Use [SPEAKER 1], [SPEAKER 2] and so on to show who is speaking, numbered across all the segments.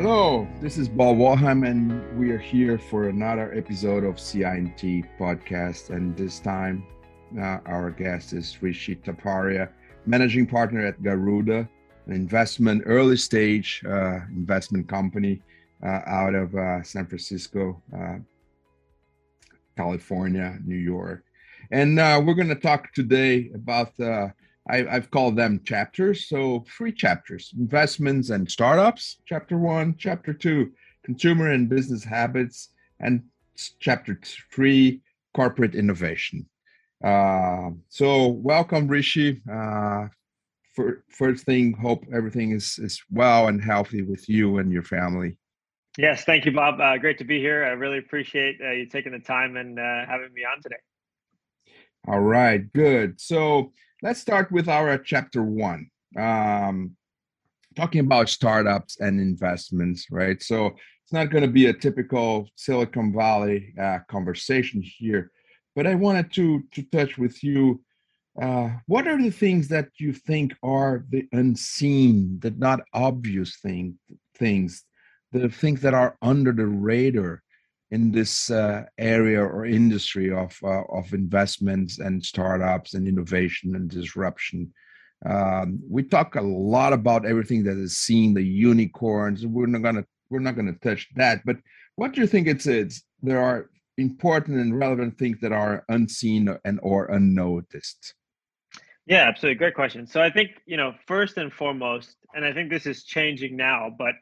[SPEAKER 1] Hello, this is Bob Wollheim, and we are here for another episode of CI&T podcast. And this time, uh, our guest is Rishi Taparia, managing partner at Garuda, an investment early stage uh, investment company uh, out of uh, San Francisco, uh, California, New York. And uh, we're going to talk today about I, have called them chapters. So three chapters: investments and startups. Chapter one, chapter two, consumer and business habits, and chapter three, corporate innovation. Uh, so welcome, Rishi. Uh, for, first thing, hope everything is is well and healthy with you and your family.
[SPEAKER 2] Yes, thank you, Bob. Uh, great to be here. I really appreciate uh, you taking the time and uh, having me on today.
[SPEAKER 1] All right, good. So let's start with our chapter one, um, talking about startups and investments, right? So it's not going to be a typical Silicon Valley uh, conversation here, but I wanted to to touch with you. Uh, what are the things that you think are the unseen, the not obvious thing, things, the things that are under the radar in this uh, area or industry of uh, of investments and startups and innovation and disruption. Um, we talk a lot about everything that is seen, the unicorns. We're not gonna we're not gonna touch that. But what do you think it's it's there are important and relevant things that are unseen and or unnoticed?
[SPEAKER 2] Yeah, absolutely. Great question. So I think you know first and foremost, and I think this is changing now, but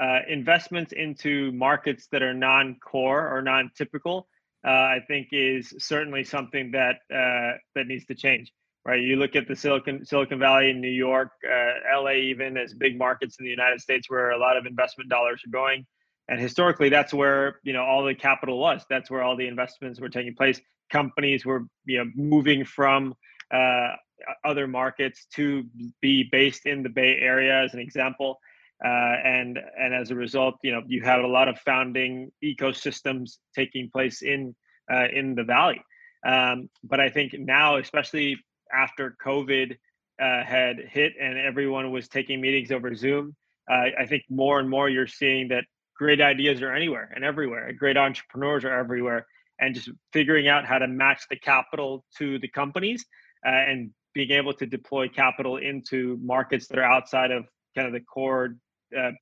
[SPEAKER 2] uh, investments into markets that are non-core or non-typical, uh, I think is certainly something that uh, that needs to change. Right? You look at the Silicon Silicon Valley in New York, uh, LA, even as big markets in the United States where a lot of investment dollars are going, and historically that's where you know all the capital was. That's where all the investments were taking place. Companies were you know moving from uh, other markets to be based in the Bay Area, as an example. Uh, and and as a result, you know you have a lot of founding ecosystems taking place in uh, in the valley. Um, but I think now, especially after COVID uh, had hit and everyone was taking meetings over Zoom, uh, I think more and more you're seeing that great ideas are anywhere and everywhere. Great entrepreneurs are everywhere, and just figuring out how to match the capital to the companies uh, and being able to deploy capital into markets that are outside of kind of the core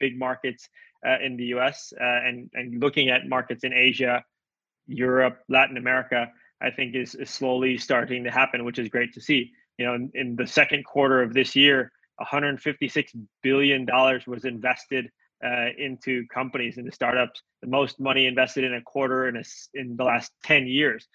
[SPEAKER 2] big markets uh, in the US uh, and, and looking at markets in Asia, Europe, Latin America, I think is, is slowly starting to happen, which is great to see. You know, in, in the second quarter of this year, 156 billion dollars was invested uh, into companies, into startups. The most money invested in a quarter in a, in the last 10 years,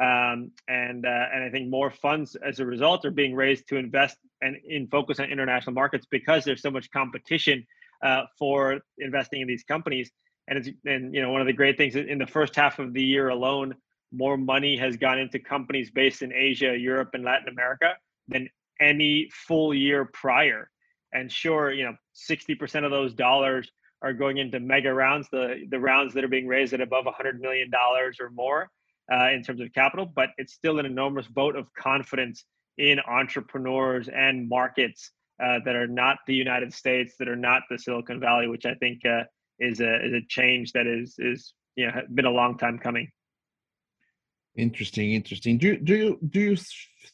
[SPEAKER 2] um, and uh, and I think more funds as a result are being raised to invest and in focus on international markets because there's so much competition uh, for investing in these companies. And it's and you know one of the great things in the first half of the year alone, more money has gone into companies based in Asia, Europe, and Latin America than any full year prior. And sure, you know, 60% of those dollars are going into mega rounds, the the rounds that are being raised at above 100 million dollars or more uh, in terms of capital. But it's still an enormous vote of confidence in entrepreneurs and markets uh, that are not the United States, that are not the Silicon Valley, which I think uh, is a is a change that is is you know been a long time coming.
[SPEAKER 1] Interesting, interesting. Do do you do you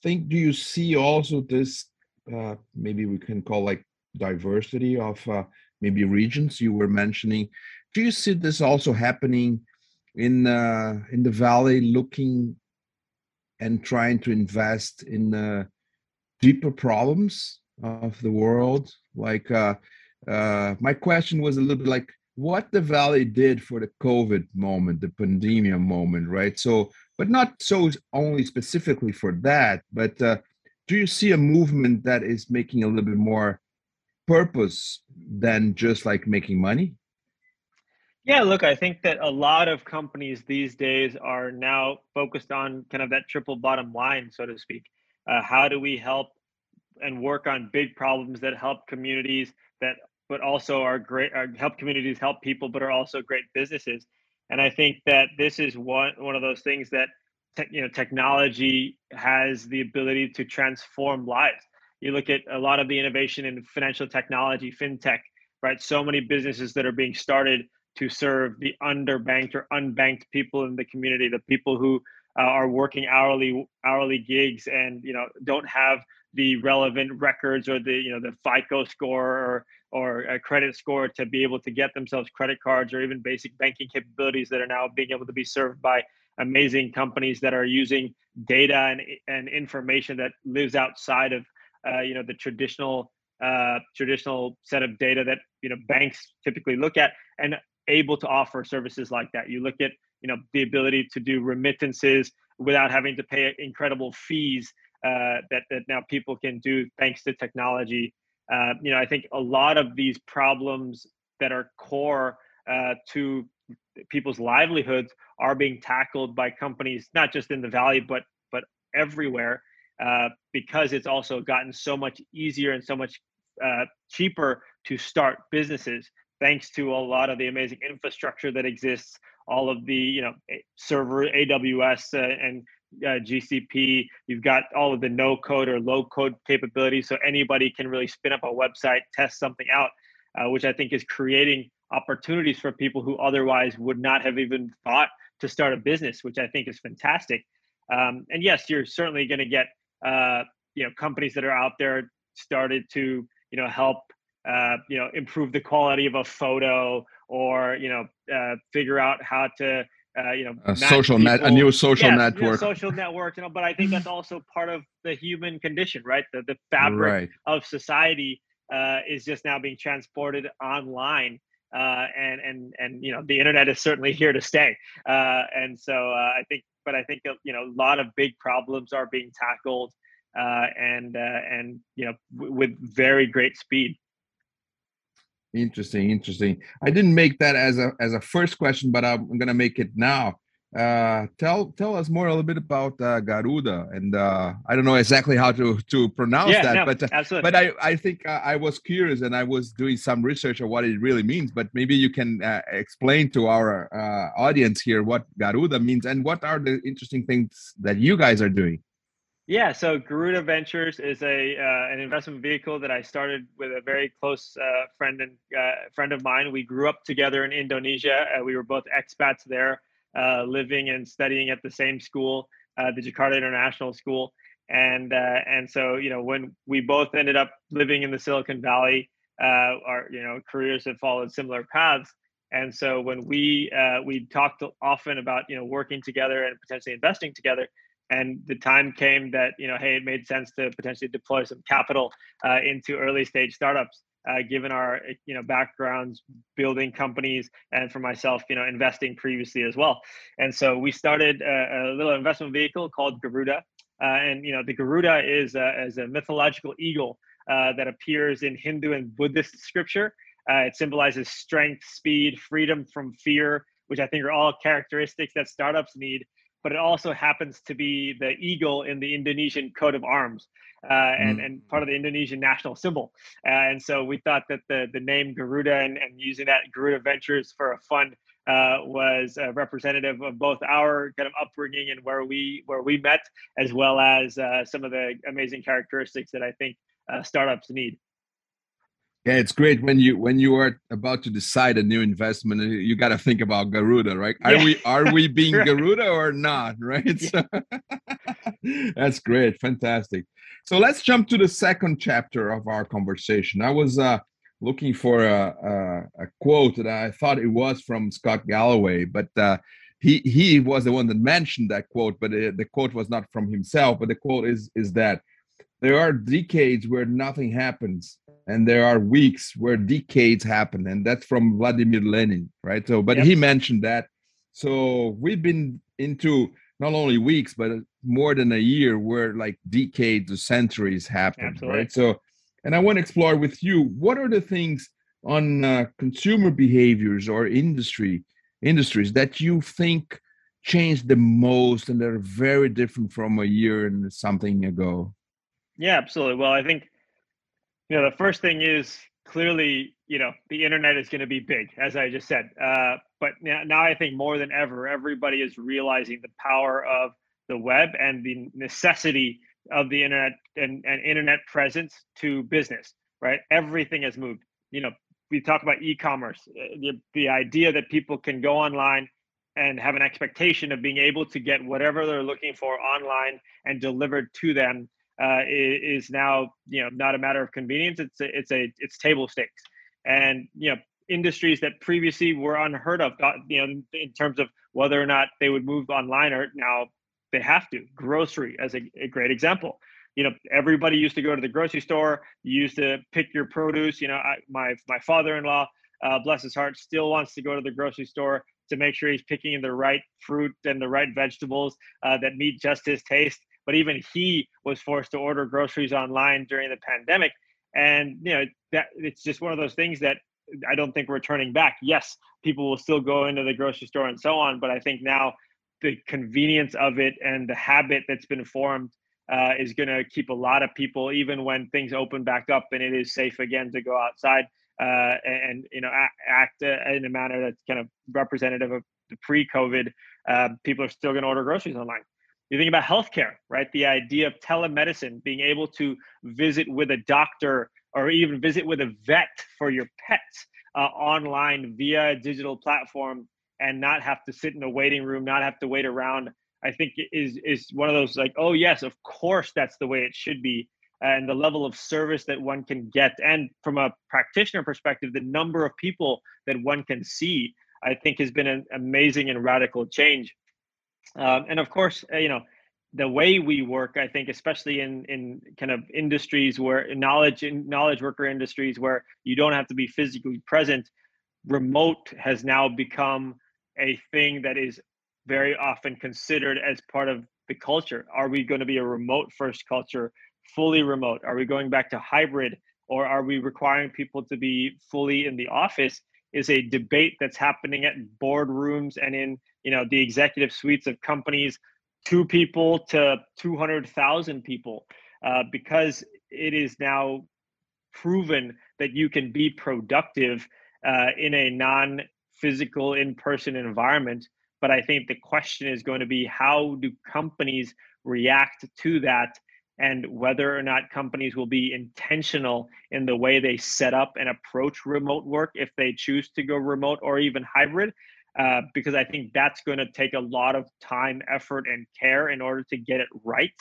[SPEAKER 1] think do you see also this uh, maybe we can call like diversity of uh, maybe regions you were mentioning? Do you see this also happening in uh, in the valley, looking and trying to invest in uh, deeper problems of the world. Like uh, uh, my question was a little bit like what the valley did for the COVID moment, the pandemia moment, right? So, but not so only specifically for that, but uh, do you see a movement that is making a little bit more purpose than just like making money?
[SPEAKER 2] Yeah, look, I think that a lot of companies these days are now focused on kind of that triple bottom line, so to speak. Uh, how do we help and work on big problems that help communities that but also are great are help communities help people but are also great businesses and i think that this is one one of those things that te- you know technology has the ability to transform lives you look at a lot of the innovation in financial technology fintech right? So many businesses that are being started to serve the underbanked or unbanked people in the community, the people who uh, are working hourly hourly gigs and you know don't have the relevant records or the you know the FICO score or or a credit score to be able to get themselves credit cards or even basic banking capabilities that are now being able to be served by amazing companies that are using data and, and information that lives outside of uh, you know the traditional uh, traditional set of data that you know banks typically look at and able to offer services like that. You look at you know the ability to do remittances without having to pay incredible fees uh, that that now people can do thanks to technology. Uh, you know, I think a lot of these problems that are core uh, to people's livelihoods are being tackled by companies, not just in the valley, but but everywhere, uh, because it's also gotten so much easier and so much uh, cheaper to start businesses, thanks to a lot of the amazing infrastructure that exists, all of the you know server AWS uh, and uh, GCP. You've got all of the no code or low code capabilities, so anybody can really spin up a website, test something out, uh, which I think is creating opportunities for people who otherwise would not have even thought to start a business, which I think is fantastic. Um, and yes, you're certainly going to get uh, you know companies that are out there started to you know help uh, you know improve the quality of a photo or you know uh, figure out how to uh, you know
[SPEAKER 1] a social net a new social
[SPEAKER 2] yes,
[SPEAKER 1] network.
[SPEAKER 2] know, social network you know but i think that's also part of the human condition right? The, the fabric right. of society uh, is just now being transported online uh, and and and you know the internet is certainly here to stay. Uh, and so uh, i think but i think you know a lot of big problems are being tackled uh, and uh, and you know w- with very great speed
[SPEAKER 1] Interesting, interesting. I didn't make that as a as a first question, but I'm, gonna make it now. Uh, tell tell us more a little bit about uh, Garuda, and uh, I don't know exactly how to to pronounce
[SPEAKER 2] yeah,
[SPEAKER 1] that,
[SPEAKER 2] no,
[SPEAKER 1] but uh,
[SPEAKER 2] absolutely.
[SPEAKER 1] but I I think uh, I was curious and I was doing some research on what it really means. But maybe you can uh, explain to our uh, audience here what Garuda means and what are the interesting things that you guys are doing.
[SPEAKER 2] Yeah, so Garuda Ventures is a uh, an investment vehicle that I started with a very close uh, friend and uh, friend of mine. We grew up together in Indonesia. Uh, we were both expats there, uh, living and studying at the same school, uh, the Jakarta International School. And and so you know when we both ended up living in the Silicon Valley, our you know careers have followed similar paths. And so when we we talked often about you know working together and potentially investing together and the time came that you know hey it made sense to potentially deploy some capital uh, into early stage startups uh, given our you know backgrounds building companies and for myself you know investing previously as well. And so we started a, a little investment vehicle called garuda uh, and you know the garuda is a, is a mythological eagle uh, that appears in hindu and buddhist scripture. Uh, it symbolizes strength speed freedom from fear which i think are all characteristics that startups need but it also happens to be the eagle in the Indonesian coat of arms uh, and, mm. and part of the Indonesian national symbol. Uh, and so we thought that the, the name Garuda and, and using that Garuda Ventures for a fund uh, was representative of both our kind of upbringing and where we where we met, as well as uh, some of the amazing characteristics that I think uh, startups need.
[SPEAKER 1] Yeah, it's great when you when you are about to decide a new investment, you got to think about Garuda, right? Are yeah. we are we being right. Garuda or not, right? Yeah. So, that's great, fantastic. So let's jump to the second chapter of our conversation. I was uh, looking for a, a, a, quote that I thought it was from Scott Galloway, but uh, he he was the one that mentioned that quote, but it, the quote was not from himself. But the quote is is that there are decades where nothing happens and there are weeks where decades happen and that's from vladimir lenin right so but yep. he mentioned that so we've been into not only weeks but more than a year where like decades or centuries happen Absolutely. right so and i want to explore with you what are the things on uh, consumer behaviors or industry industries that you think changed the most and they're very different from a year and something ago
[SPEAKER 2] yeah, absolutely. Well, I think you know the first thing is clearly you know the internet is going to be big, as I just said. Uh, but now, now I think more than ever, everybody is realizing the power of the web and the necessity of the internet and, and internet presence to business. Right, everything has moved. You know, we talk about e-commerce, uh, the, the idea that people can go online and have an expectation of being able to get whatever they're looking for online and delivered to them uh, is now you know not a matter of convenience. It's a, it's a it's table stakes, and you know industries that previously were unheard of, you know, in terms of whether or not they would move online, or now they have to. Grocery as a, a great example. You know, everybody used to go to the grocery store. You used to pick your produce. You know, I, my my father-in-law, uh, bless his heart, still wants to go to the grocery store to make sure he's picking the right fruit and the right vegetables uh, that meet just his taste. But even he was forced to order groceries online during the pandemic, and you know that it's just one of those things that I don't think we're turning back. Yes, people will still go into the grocery store and so on, but I think now the convenience of it and the habit that's been formed uh, is going to keep a lot of people, even when things open back up and it is safe again to go outside uh, and, you know act uh, in a manner that's kind of representative of the pre-COVID. Uh, people are still going to order groceries online. You think about healthcare, right? The idea of telemedicine, being able to visit with a doctor or even visit with a vet for your pets uh, online via a digital platform and not have to sit in a waiting room, not have to wait around. I think is is one of those like, oh yes, of course that's the way it should be, and the level of service that one can get, and from a practitioner perspective, the number of people that one can see, I think has been an amazing and radical change. Um, and of course, uh, you know, the way we work i think especially in in kind of industries where knowledge in knowledge worker industries where you don't have to be physically present remote has now become a thing that is very often considered as part of the culture. Are we going to be a remote first culture fully remote? Are we going back to hybrid or are we requiring people to be fully in the office? Is a debate that's happening at boardrooms and in you know the executive suites of companies two people to 200,000 people uh, because it is now proven that you can be productive uh, in a non physical in person environment. But I think the question is going to be how do companies react to that and whether or not companies will be intentional in the way they set up and approach remote work if they choose to go remote or even hybrid uh, because I think that's going to take a lot of time, effort, and care in order to get it right,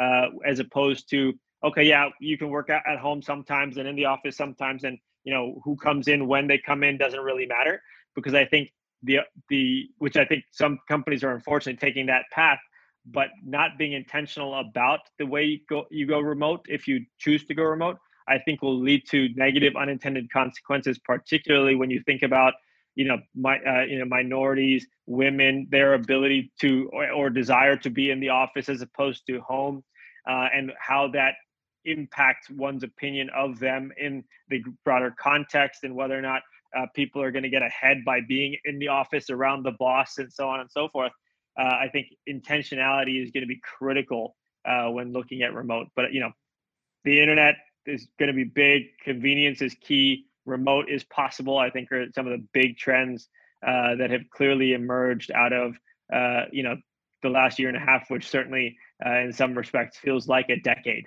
[SPEAKER 2] uh, as opposed to okay, yeah, you can work at home sometimes and in the office sometimes, and you know who comes in when they come in doesn't really matter because I think the the which I think some companies are unfortunately taking that path, but not being intentional about the way you go you go remote if you choose to go remote. I think will lead to negative unintended consequences, particularly when you think about you know my uh, you know minorities women their ability to or, or, desire to be in the office as opposed to home uh, and how that impacts one's opinion of them in the broader context and whether or not uh, people are going to get ahead by being in the office around the boss and so on and so forth. Uh, i think intentionality is going to be critical uh, when looking at remote but you know the internet is going to be big convenience is key remote is possible, I think are some of the big trends uh, that have clearly emerged out of uh, you know the last year and a half, which certainly uh, in some respects feels like a decade.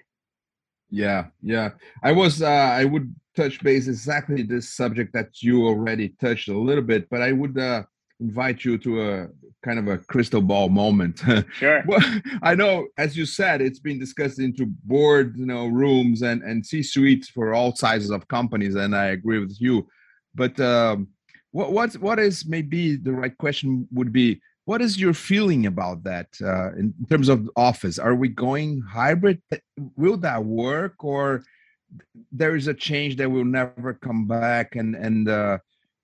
[SPEAKER 1] Yeah, yeah. I was uh, I would touch base exactly this subject that you already touched a little bit, but I would uh, invite you to a kind of a crystal ball moment.
[SPEAKER 2] Sure.
[SPEAKER 1] well, I know, as you said, it's been discussed into board, you know, rooms and and C suites for all sizes of companies, and I agree with you. But um, what what what is maybe the right question would be what is your feeling about that uh, in terms of office are we going hybrid will that work or there is a change that will never come back and and uh,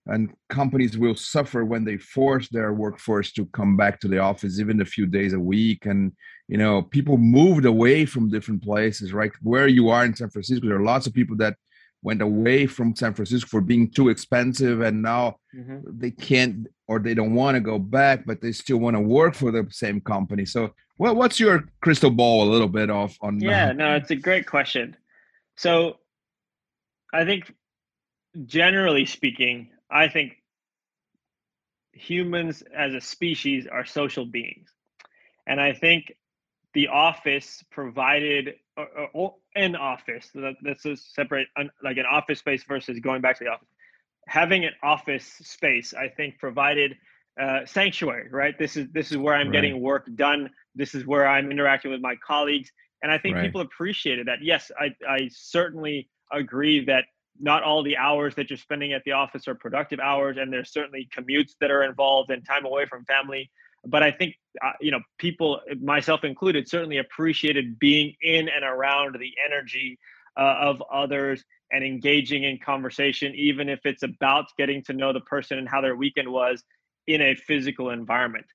[SPEAKER 1] and companies will suffer when they force their workforce to come back to the office even a few days a week. And you know people moved away from different places right? Where you are in san francisco there are lots of people that went away from san francisco for being too expensive and now mm-hmm. they can't or they don't want to go back but they still want to work for the same company. So well what's your crystal ball a little bit off on
[SPEAKER 2] yeah no it's a great question. So i think generally speaking I think humans as a species are social beings. And I think the office provided or, or, an office let's just separate like an office space versus going back to the office having an office space, I think, provided uh, sanctuary. Right. This is this is where I'm right. getting work done. This is where I'm interacting with my colleagues, and I think right. people appreciated that. Yes, I I certainly agree that not all the hours that you're spending at the office are productive hours, and there's certainly commutes that are involved and time away from family. But I think uh, you know people, myself included, certainly appreciated being in and around the energy uh, of others and engaging in conversation, even if it's about getting to know the person and how their weekend was in a physical environment.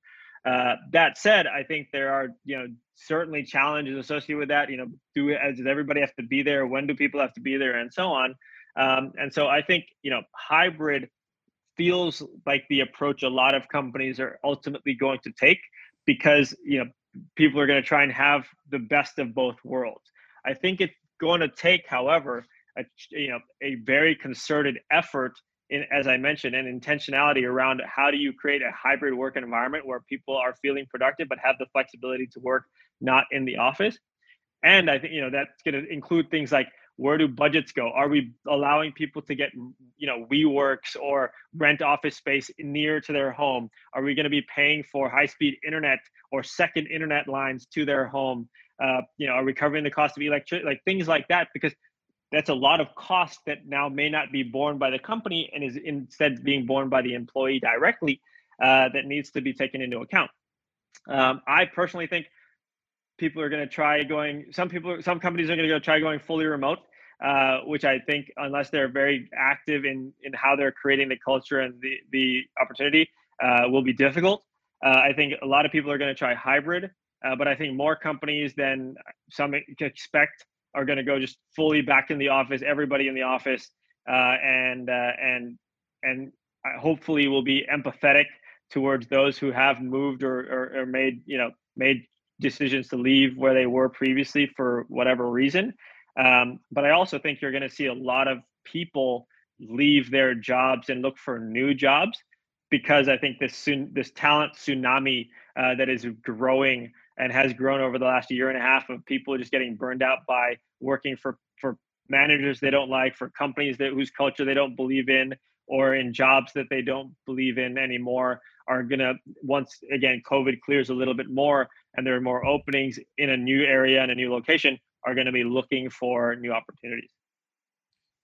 [SPEAKER 2] Uh, that said, I think there are you know certainly challenges associated with that. You know, do does everybody have to be there? When do people have to be there, and so on. Um, and so I think you know hybrid feels like the approach a lot of companies are ultimately going to take because you know people are going to try and have the best of both worlds. I think it's going to take, however, a you know a very concerted effort in, as I mentioned, and intentionality around how do you create a hybrid work environment where people are feeling productive but have the flexibility to work not in the office. And I think you know that's going to include things like where do budgets go? Are we allowing people to get you know WeWorks or rent office space near to their home? Are we going to be paying for high-speed internet or second internet lines to their home? Uh, you know, are we covering the cost of electricity? Like things like that because that's a lot of cost that now may not be borne by the company and is instead being borne by the employee directly uh, that needs to be taken into account. Um, I personally think people are going to try going. Some people, some companies are going to go try going fully remote, uh, which I think, unless they're very active in in how they're creating the culture and the the opportunity, uh, will be difficult. Uh, I think a lot of people are going to try hybrid, uh, but I think more companies than some expect are going to go just fully back in the office, everybody in the office, uh, and uh, and and hopefully will be empathetic towards those who have moved or, or, or made you know made decisions to leave where they were previously for whatever reason. Um, but I also think you're going to see a lot of people leave their jobs and look for new jobs because I think this this talent tsunami uh, that is growing and has grown over the last year and a half of people just getting burned out by working for for managers they don't like, for companies that whose culture they don't believe in, or in jobs that they don't believe in anymore are gonna once again COVID clears a little bit more and there are more openings in a new area and a new location are going to be looking for new opportunities.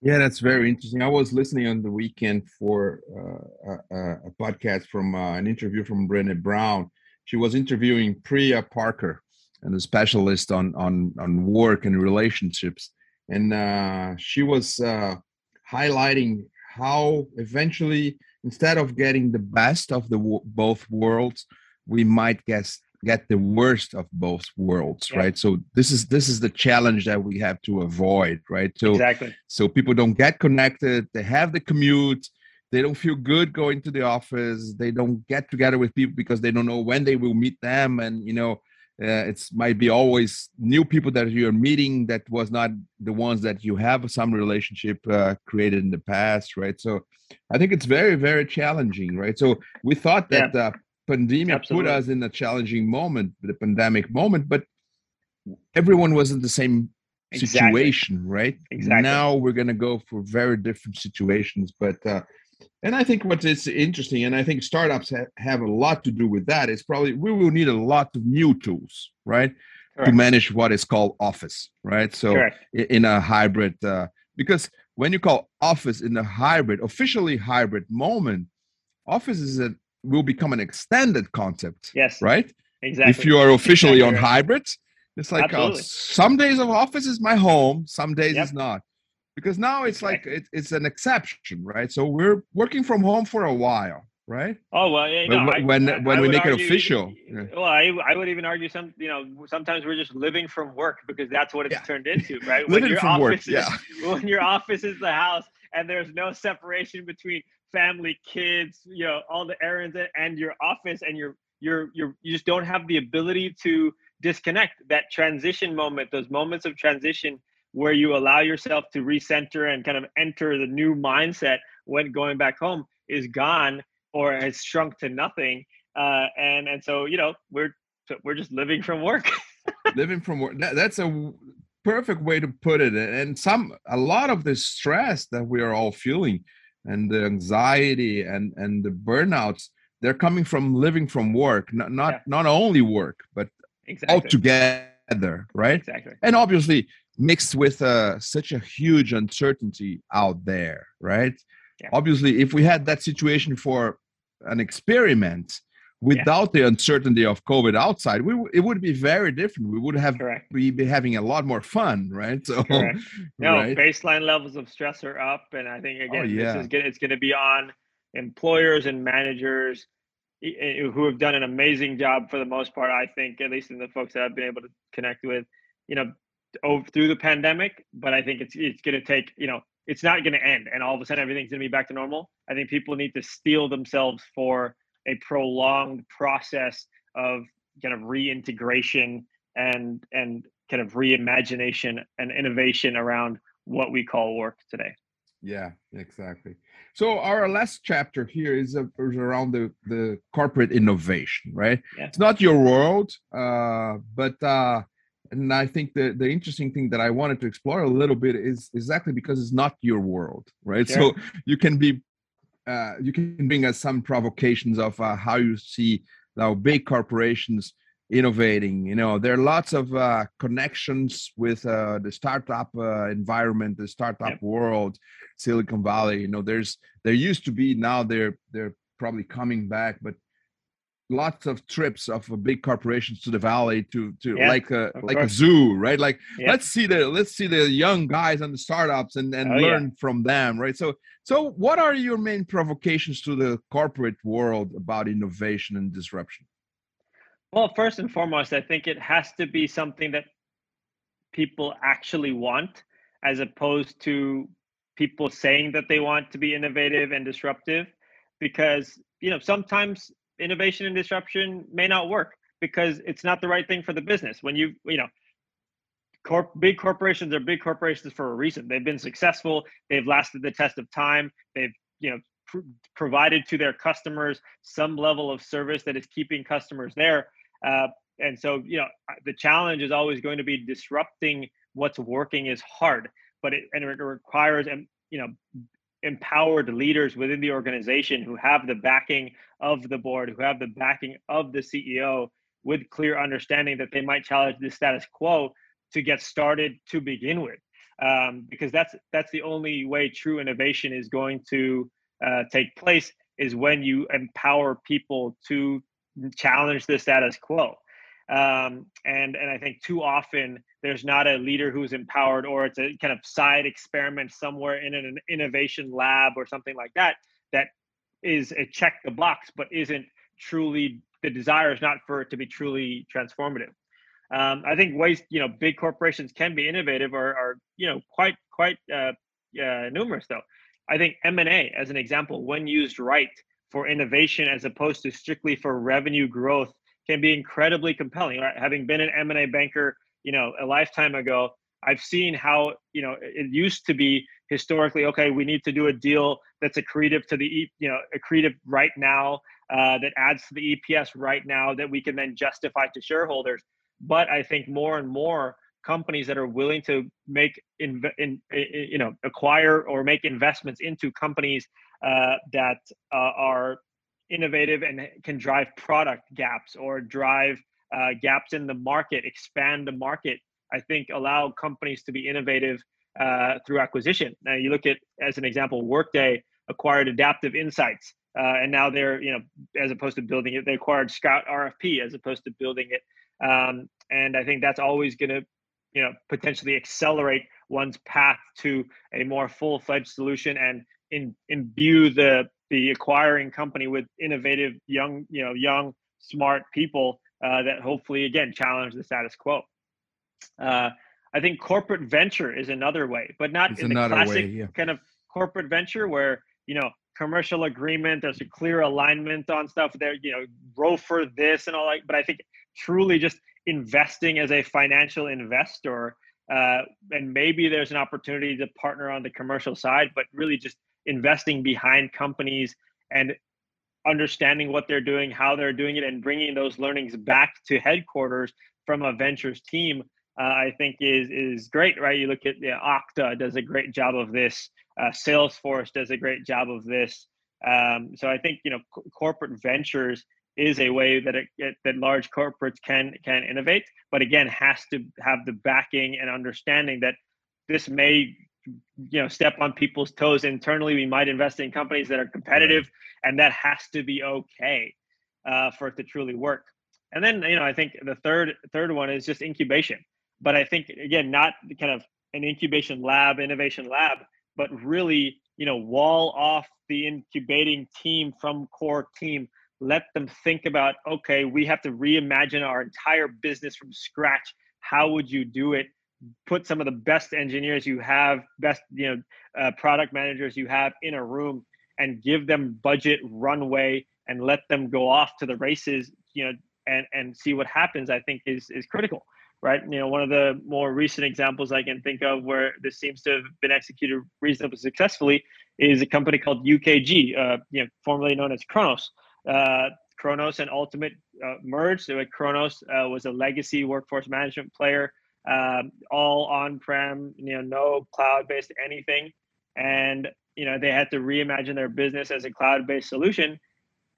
[SPEAKER 1] Yeah, that's very interesting. I was listening on the weekend for uh, a, a, podcast from uh, an interview from Brené Brown, she was interviewing Priya Parker, and a specialist on on on work and relationships, and uh, she was uh, highlighting how eventually, instead of getting the best of the both worlds, we might guess get the worst of both worlds yeah. right? So this is this is the challenge that we have to avoid right? So
[SPEAKER 2] exactly.
[SPEAKER 1] so people don't get connected they have the commute they don't feel good going to the office they don't get together with people because they don't know when they will meet them. And you know uh, it's might be always new people that you're meeting that was not the ones that you have some relationship uh, created in the past right? So i think it's very very challenging right? So we thought that yeah. the pandemic Absolutely. put us in a challenging moment the pandemic moment but everyone was in the same situation exactly. right
[SPEAKER 2] exactly
[SPEAKER 1] now we're going to go for very different situations but uh, and I think what is interesting, and I think startups ha- have a lot to do with that, is probably we will need a lot of new tools, right, Correct. to manage what is called Office, right? So Correct. in a hybrid, uh, because when you call Office in a hybrid, officially hybrid moment, Office is a will become an extended concept.
[SPEAKER 2] Yes.
[SPEAKER 1] Right.
[SPEAKER 2] Exactly.
[SPEAKER 1] If you are officially exactly on hybrid, it's like uh, some days of Office is my home, some days yep. is not because now it's like it, it's an exception, right? So we're working from home for a while, right?
[SPEAKER 2] Oh well, yeah. No,
[SPEAKER 1] when I, when, I, when I we make argue, it official.
[SPEAKER 2] Well, I, I would even argue some. You know, sometimes we're just living from work because that's what it's yeah. turned into, right?
[SPEAKER 1] living when your from work,
[SPEAKER 2] is,
[SPEAKER 1] yeah.
[SPEAKER 2] When your office is the house and there's no separation between family, kids, you know, all the errands and your office, and you're you're you just don't have the ability to disconnect that transition moment, those moments of transition where you allow yourself to recenter and kind of enter the new mindset when going back home is gone or has shrunk to nothing. Uh, and and so you know we're we're just living from work.
[SPEAKER 1] living from work. That, that's a perfect way to put it. And some a lot of the stress that we are all feeling and the anxiety and and the burnouts they're coming from living from work not not yeah. not only work but exactly. all together right
[SPEAKER 2] exactly
[SPEAKER 1] and obviously mixed with uh, such a huge uncertainty out there right yeah. obviously if we had that situation for an experiment without yeah. the uncertainty of covid outside we it would be very different we would have
[SPEAKER 2] Correct.
[SPEAKER 1] we be having a lot more fun right so
[SPEAKER 2] Correct. no right? baseline levels of stress are up and i think oh, again oh, yeah. this is good it's going to be on employers and managers who have done an amazing job for the most part i think at least in the folks that i've been able to connect with you know over through the pandemic but i think it's it's going to take you know it's not going to end and all of a sudden everything's going to be back to normal i think people need to steel themselves for a prolonged process of kind of reintegration and and kind of reimagination and innovation around what we call work today.
[SPEAKER 1] Yeah, exactly. So our last chapter here is, is around the the corporate innovation, right? Yeah. It's not your world, uh, but uh, and I think the the interesting thing that I wanted to explore a little bit is exactly because it's not your world, right? So you can be uh, you can bring us some provocations of uh, how you see now big corporations innovating you know there are lots of uh, connections with uh, the startup uh, environment the startup yep. world silicon valley you know there's there used to be now they're they're probably coming back but lots of trips of uh, big corporations to the valley to to yeah, like a like course. a zoo right like yeah. let's see the let's see the young guys and the startups and and oh, learn yeah. from them right so so what are your main provocations to the corporate world about innovation and disruption
[SPEAKER 2] well first and foremost i think it has to be something that people actually want as opposed to people saying that they want to be innovative and disruptive because you know sometimes innovation and disruption may not work because it's not the right thing for the business. When you, you know, corp, big corporations are big corporations for a reason. They've been successful. They've lasted the test of time. They've, you know, pr- provided to their customers some level of service that is keeping customers there. Uh, and so, you know, the challenge is always going to be disrupting what's working is hard, but it and it requires, and you know, empowered leaders within the organization who have the backing of the board, who have the backing of the CEO with clear understanding that they might challenge the status quo to get started to begin with. Um, because that's that's the only way true innovation is going to uh, take place is when you empower people to challenge the status quo. Um, and and I think too often there's not a leader who's empowered, or it's a kind of side experiment somewhere in an innovation lab or something like that that is a check the box, but isn't truly the desire is not for it to be truly transformative. Um, I think ways you know big corporations can be innovative are, are you know quite quite uh, uh, numerous though. I think M and A as an example, when used right for innovation as opposed to strictly for revenue growth can be incredibly compelling. Right? Having been an M&A banker, you know, a lifetime ago, I've seen how, you know, it used to be historically, okay, we need to do a deal that's accretive to the, you know, accretive right now, uh, that adds to the EPS right now that we can then justify to shareholders. But I think more and more companies that are willing to make in, in, in you know acquire or make investments into companies uh, that uh, are innovative and can drive product gaps or drive uh, gaps in the market, expand the market. I think allow companies to be innovative uh, through acquisition. Now you look at, as an example, Workday acquired Adaptive Insights, uh, and now they're you know as opposed to building it, they acquired Scout RFP as opposed to building it. Um, and I think that's always going to you know potentially accelerate one's path to a more full-fledged solution and in, imbue the the acquiring company with innovative young you know young smart people uh, that hopefully again challenge the status quo uh, i think corporate venture is another way but not it's in the classic way, yeah. kind of corporate venture where you know commercial agreement there's a clear alignment on stuff there you know row for this and all that but i think truly just investing as a financial investor uh, and maybe there's an opportunity to partner on the commercial side but really just investing behind companies and understanding what they're doing, how they're doing it, and bringing those learnings back to headquarters from a ventures team, uh, I think is is great, right? You look at the Okta does a great job of this. Uh, Salesforce does a great job of this. Um, so I think you know c- corporate ventures is a way that it, it, that large corporates can can innovate, but again has to have the backing and understanding that this may you know step on people's toes internally. We might invest in companies that are competitive, and that has to be okay uh, for it to truly work. And then you know I think the third third one is just incubation. But I think again not kind of an incubation lab, innovation lab, but really you know wall off the incubating team from core team let them think about okay we have to reimagine our entire business from scratch how would you do it put some of the best engineers you have best you know uh, product managers you have in a room and give them budget runway and let them go off to the races you know and and see what happens i think is is critical right you know one of the more recent examples i can think of where this seems to have been executed reasonably successfully is a company called ukg uh, you know formerly known as kronos uh, Kronos and Ultimate uh, merged. So Kronos uh, was a legacy workforce management player, um, all on-prem, you know, no cloud-based anything, and you know they had to reimagine their business as a cloud-based solution.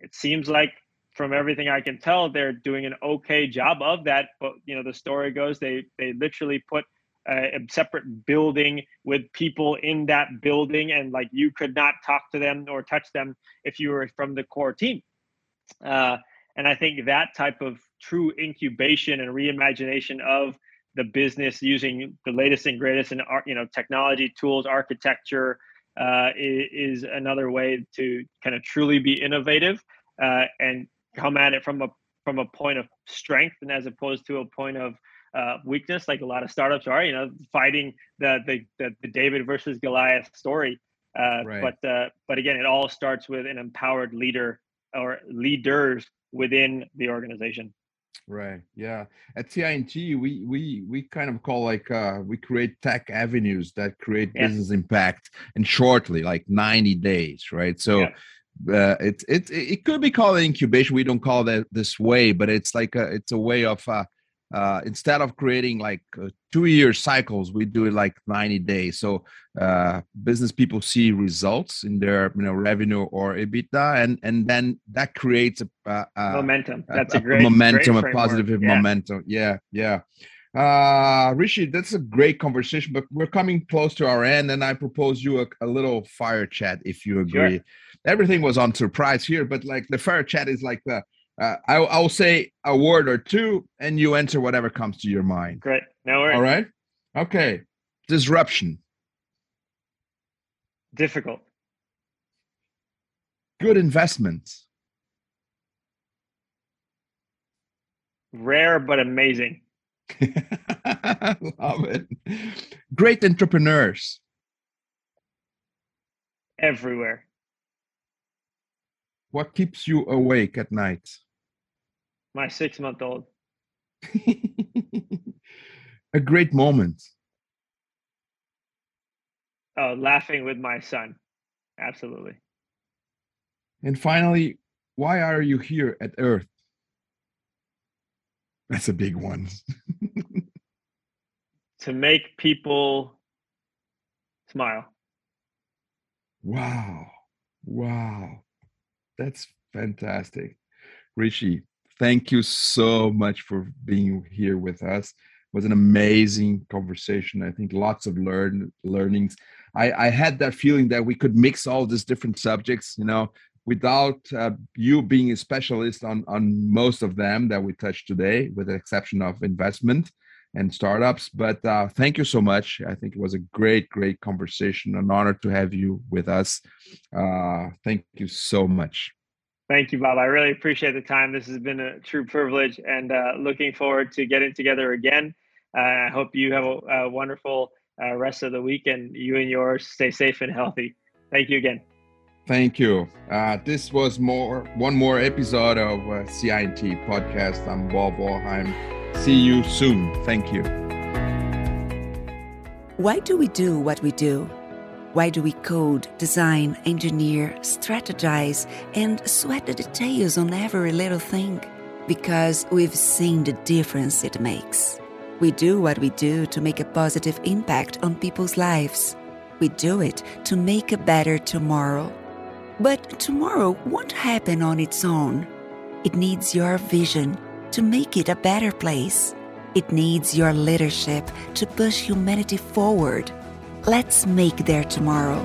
[SPEAKER 2] It seems like, from everything I can tell, they're doing an okay job of that. But you know, the story goes they they literally put a, separate building with people in that building, and like you could not talk to them or touch them if you were from the core team. Uh, and I think that type of true incubation and reimagination of the business using the latest and greatest in you know technology tools, architecture uh, is, is, another way to kind of truly be innovative uh, and come at it from a from a point of strength and as opposed to a point of uh, weakness, like a lot of startups are. You know, fighting the the the, the David versus Goliath story. Uh, right. But uh, but again, it all starts with an empowered leader or leaders within the organization
[SPEAKER 1] right yeah at CI&T we we we kind of call like uh we create tech avenues that create yeah. business impact and shortly like 90 days right so yeah. Uh, it, it it could be called incubation. We don't call that this way, but it's like a, it's a way of uh, uh, instead of creating like uh, two year cycles we do it like 90 days. So uh, business people see results in their you know revenue or ebitda and and then that creates a,
[SPEAKER 2] a momentum. that's a, a great
[SPEAKER 1] momentum
[SPEAKER 2] great
[SPEAKER 1] a positive yeah. momentum. Yeah yeah. Uh rishi that's a great conversation but we're coming close to our end and i propose you a, a little fire chat if you agree. Sure. everything was on surprise here but like the fire chat is like the uh, I, I'll say a word or two, and you answer whatever comes to your mind.
[SPEAKER 2] Great. No worries.
[SPEAKER 1] All right. Okay. Disruption.
[SPEAKER 2] Difficult.
[SPEAKER 1] Good investments.
[SPEAKER 2] Rare but amazing.
[SPEAKER 1] Love it. Great entrepreneurs.
[SPEAKER 2] Everywhere.
[SPEAKER 1] What keeps you awake at night?
[SPEAKER 2] My six month old.
[SPEAKER 1] a great moment.
[SPEAKER 2] Oh, laughing with my son. Absolutely.
[SPEAKER 1] And finally, why are you here at Earth? That's a big one.
[SPEAKER 2] to make people smile.
[SPEAKER 1] Wow. Wow. That's fantastic. Rishi, thank you so much for being here with us. It was an amazing conversation. I think lots of learn learnings. I, I had that feeling that we could mix all these different subjects, you know, without uh, you being a specialist on on most of them that we touched today, with the exception of investment and startups. But uh, thank you so much. I think it was a great, great conversation. An honor to have you with us. Uh, thank you so much.
[SPEAKER 2] Thank you, Bob. I really appreciate the time. This has been a true privilege and uh, looking forward to getting together again. Uh, I hope you have a, a wonderful uh, rest of the week and you and yours stay safe and healthy. Thank you again.
[SPEAKER 1] Thank you. Uh, this was more one more episode of uh, CI&T podcast. I'm Bob Wollheim. See you soon. Thank you.
[SPEAKER 3] Why do we do what we do? Why do we code, design, engineer, strategize, and sweat the details on every little thing? Because we've seen the difference it makes. We do what we do to make a positive impact on people's lives. We do it to make a better tomorrow. But tomorrow won't happen on its own. It needs your vision to make it a better place. It needs your leadership to push humanity forward. Let's make their tomorrow.